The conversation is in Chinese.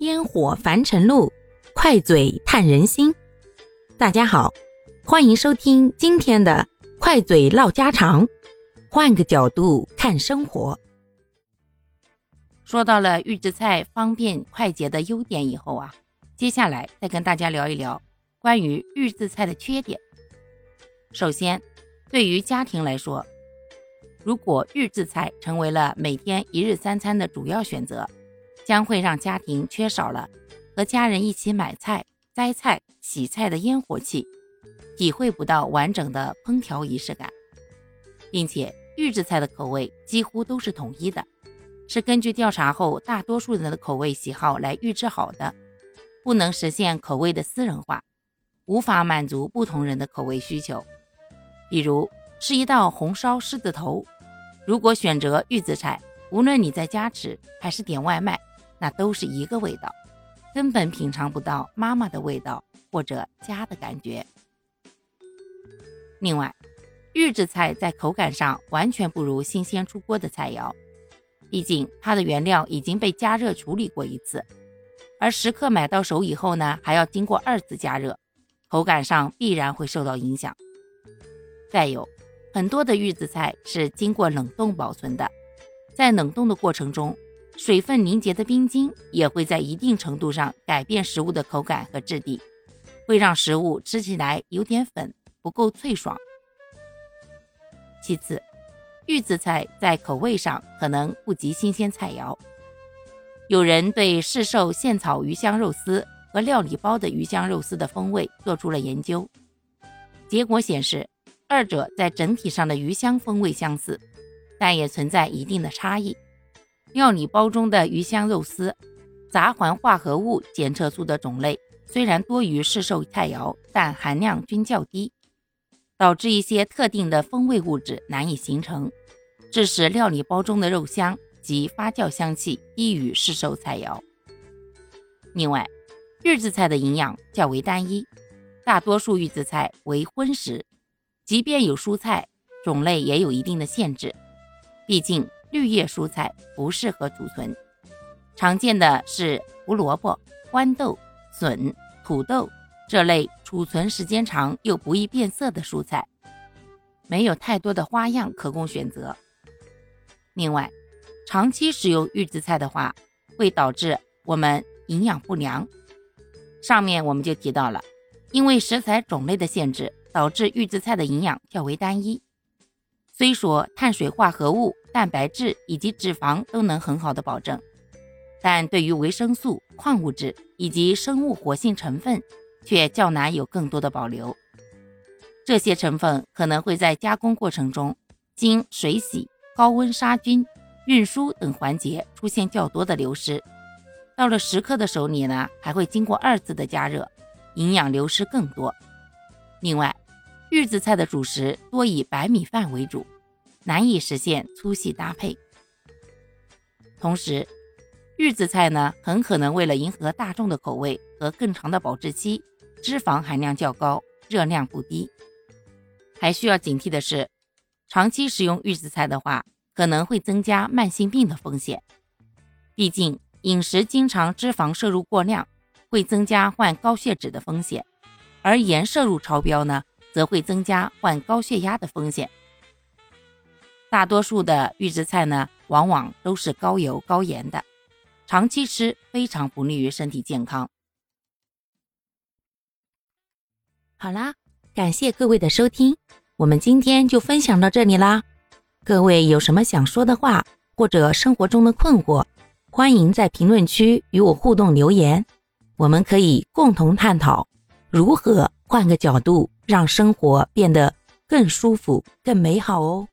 烟火凡尘路，快嘴探人心。大家好，欢迎收听今天的快嘴唠家常，换个角度看生活。说到了预制菜方便快捷的优点以后啊，接下来再跟大家聊一聊关于预制菜的缺点。首先，对于家庭来说，如果预制菜成为了每天一日三餐的主要选择，将会让家庭缺少了和家人一起买菜、摘菜、洗菜的烟火气，体会不到完整的烹调仪式感，并且预制菜的口味几乎都是统一的，是根据调查后大多数人的口味喜好来预制好的，不能实现口味的私人化，无法满足不同人的口味需求。比如是一道红烧狮子头，如果选择预制菜，无论你在家吃还是点外卖。那都是一个味道，根本品尝不到妈妈的味道或者家的感觉。另外，预制菜在口感上完全不如新鲜出锅的菜肴，毕竟它的原料已经被加热处理过一次，而食客买到手以后呢，还要经过二次加热，口感上必然会受到影响。再有，很多的预制菜是经过冷冻保存的，在冷冻的过程中。水分凝结的冰晶也会在一定程度上改变食物的口感和质地，会让食物吃起来有点粉，不够脆爽。其次，预制菜在口味上可能不及新鲜菜肴。有人对市售现炒鱼香肉丝和料理包的鱼香肉丝的风味做出了研究，结果显示，二者在整体上的鱼香风味相似，但也存在一定的差异。料理包中的鱼香肉丝，杂环化合物检测出的种类虽然多于市售菜肴，但含量均较低，导致一些特定的风味物质难以形成，致使料理包中的肉香及发酵香气低于市售菜肴。另外，预制菜的营养较为单一，大多数预制菜为荤食，即便有蔬菜，种类也有一定的限制，毕竟。绿叶蔬菜不适合储存，常见的是胡萝卜、豌豆、笋、土豆这类储存时间长又不易变色的蔬菜，没有太多的花样可供选择。另外，长期食用预制菜的话，会导致我们营养不良。上面我们就提到了，因为食材种类的限制，导致预制菜的营养较为单一。虽说碳水化合物、蛋白质以及脂肪都能很好的保证，但对于维生素、矿物质以及生物活性成分却较难有更多的保留。这些成分可能会在加工过程中经水洗、高温杀菌、运输等环节出现较多的流失，到了食客的手里呢，还会经过二次的加热，营养流失更多。另外，预制菜的主食多以白米饭为主，难以实现粗细搭配。同时，预制菜呢很可能为了迎合大众的口味和更长的保质期，脂肪含量较高，热量不低。还需要警惕的是，长期食用预制菜的话，可能会增加慢性病的风险。毕竟饮食经常脂肪摄入过量，会增加患高血脂的风险，而盐摄入超标呢？则会增加患高血压的风险。大多数的预制菜呢，往往都是高油高盐的，长期吃非常不利于身体健康。好啦，感谢各位的收听，我们今天就分享到这里啦。各位有什么想说的话，或者生活中的困惑，欢迎在评论区与我互动留言，我们可以共同探讨如何换个角度。让生活变得更舒服、更美好哦。